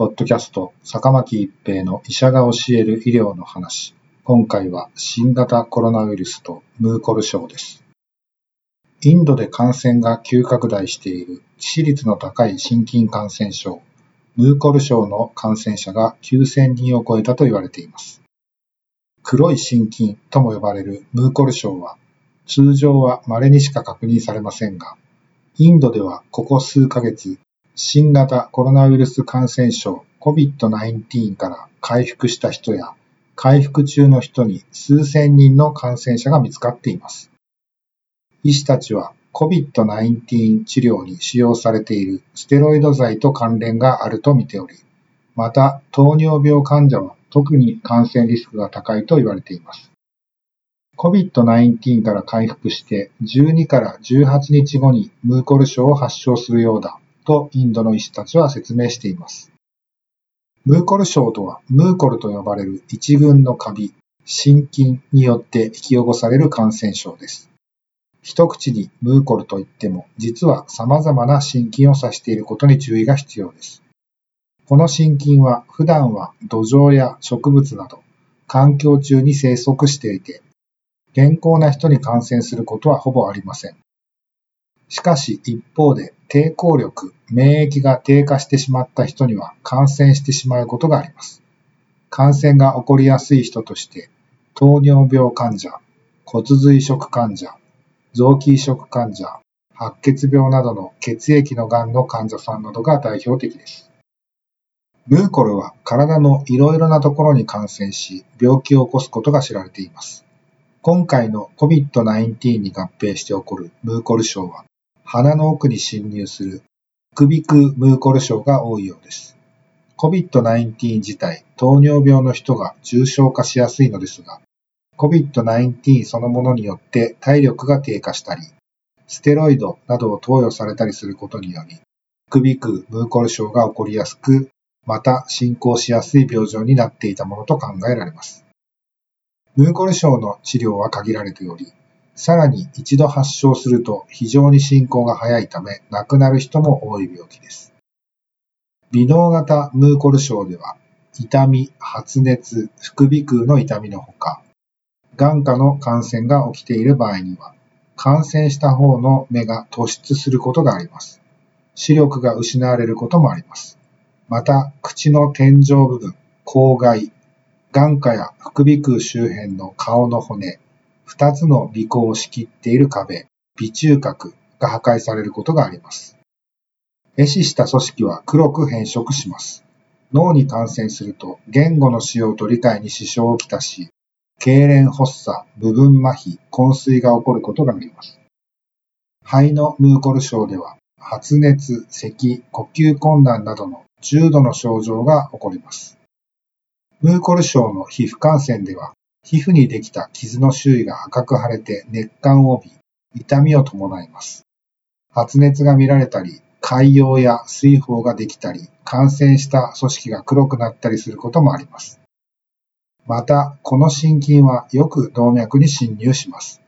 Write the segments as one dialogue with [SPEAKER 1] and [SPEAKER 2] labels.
[SPEAKER 1] ポッドキャスト、坂巻一平の医者が教える医療の話。今回は新型コロナウイルスとムーコル症です。インドで感染が急拡大している致死率の高い心筋感染症、ムーコル症の感染者が9000人を超えたと言われています。黒い心筋とも呼ばれるムーコル症は、通常は稀にしか確認されませんが、インドではここ数ヶ月新型コロナウイルス感染症 COVID-19 から回復した人や回復中の人に数千人の感染者が見つかっています。医師たちは COVID-19 治療に使用されているステロイド剤と関連があると見ており、また糖尿病患者は特に感染リスクが高いと言われています。COVID-19 から回復して12から18日後にムーコル症を発症するようだとインドの医師たちは説明しています。ムーコル症とは、ムーコルと呼ばれる一群のカビ、心筋によって引き起こされる感染症です。一口にムーコルといっても、実は様々な心筋を指していることに注意が必要です。この心筋は普段は土壌や植物など環境中に生息していて、健康な人に感染することはほぼありません。しかし一方で抵抗力、免疫が低下してしまった人には感染してしまうことがあります。感染が起こりやすい人として、糖尿病患者、骨髄移植患者、臓器移植患者、白血病などの血液の癌の患者さんなどが代表的です。ムーコルは体のいろいろなところに感染し、病気を起こすことが知られています。今回の COVID-19 に合併して起こるムーコル症は、鼻の奥に侵入する副鼻腔ムーコル症が多いようです。COVID-19 自体、糖尿病の人が重症化しやすいのですが、COVID-19 そのものによって体力が低下したり、ステロイドなどを投与されたりすることにより、副鼻腔ムーコル症が起こりやすく、また進行しやすい病状になっていたものと考えられます。ムーコル症の治療は限られており、さらに一度発症すると非常に進行が早いため亡くなる人も多い病気です。微脳型ムーコル症では痛み、発熱、副鼻腔の痛みのほか、眼下の感染が起きている場合には、感染した方の目が突出することがあります。視力が失われることもあります。また、口の天井部分、口外、眼下や副鼻腔周辺の顔の骨、二つの鼻孔を仕切っている壁、鼻中隔が破壊されることがあります。壊死した組織は黒く変色します。脳に感染すると言語の使用と理解に支障をきたし、痙攣発作、部分麻痺、昏睡が起こることがあります。肺のムーコル症では、発熱、咳、呼吸困難などの重度の症状が起こります。ムーコル症の皮膚感染では、皮膚にできた傷の周囲が赤く腫れて熱感を帯び、痛みを伴います。発熱が見られたり、潰瘍や水泡ができたり、感染した組織が黒くなったりすることもあります。また、この心筋はよく動脈に侵入します。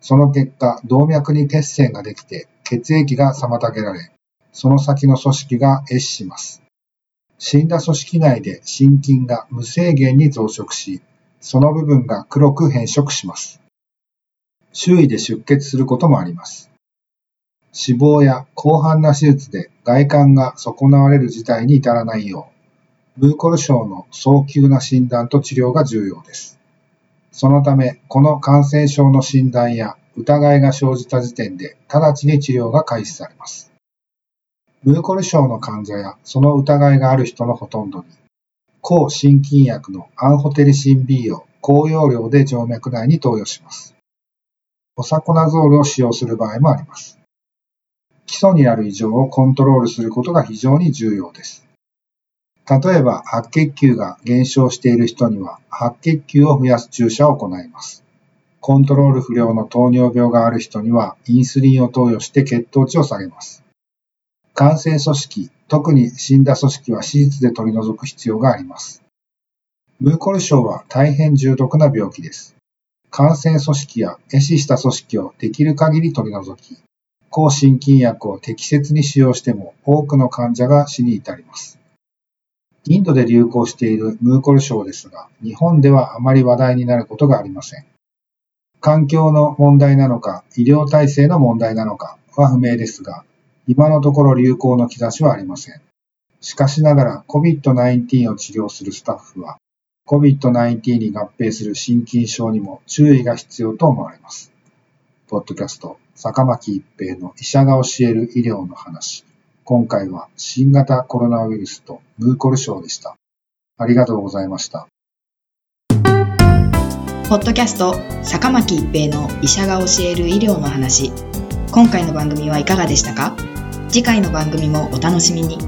[SPEAKER 1] その結果、動脈に血栓ができて血液が妨げられ、その先の組織が壊死します。死んだ組織内で心筋が無制限に増殖し、その部分が黒く変色します。周囲で出血することもあります。死亡や広範な手術で外観が損なわれる事態に至らないよう、ムーコル症の早急な診断と治療が重要です。そのため、この感染症の診断や疑いが生じた時点で直ちに治療が開始されます。ムーコル症の患者やその疑いがある人のほとんどに抗心筋薬のアンホテリシン B を高容量で静脈内に投与します。オサコナゾールを使用する場合もあります。基礎にある異常をコントロールすることが非常に重要です。例えば、白血球が減少している人には、白血球を増やす注射を行います。コントロール不良の糖尿病がある人には、インスリンを投与して血糖値を下げます。感染組織、特に死んだ組織は手術で取り除く必要があります。ムーコル症は大変重篤な病気です。感染組織や壊死した組織をできる限り取り除き、抗心筋薬を適切に使用しても多くの患者が死に至ります。インドで流行しているムーコル症ですが、日本ではあまり話題になることがありません。環境の問題なのか、医療体制の問題なのかは不明ですが、今のところ流行の兆しはありません。しかしながら COVID-19 を治療するスタッフは、COVID-19 に合併する心筋症にも注意が必要と思われます。ポッドキャスト、坂巻一平の医者が教える医療の話。今回は新型コロナウイルスとムーコル症でした。ありがとうございました。
[SPEAKER 2] ポッドキャスト坂巻一平の医者が教える医療の話今回の番組はいかがでしたか？次回の番組もお楽しみに。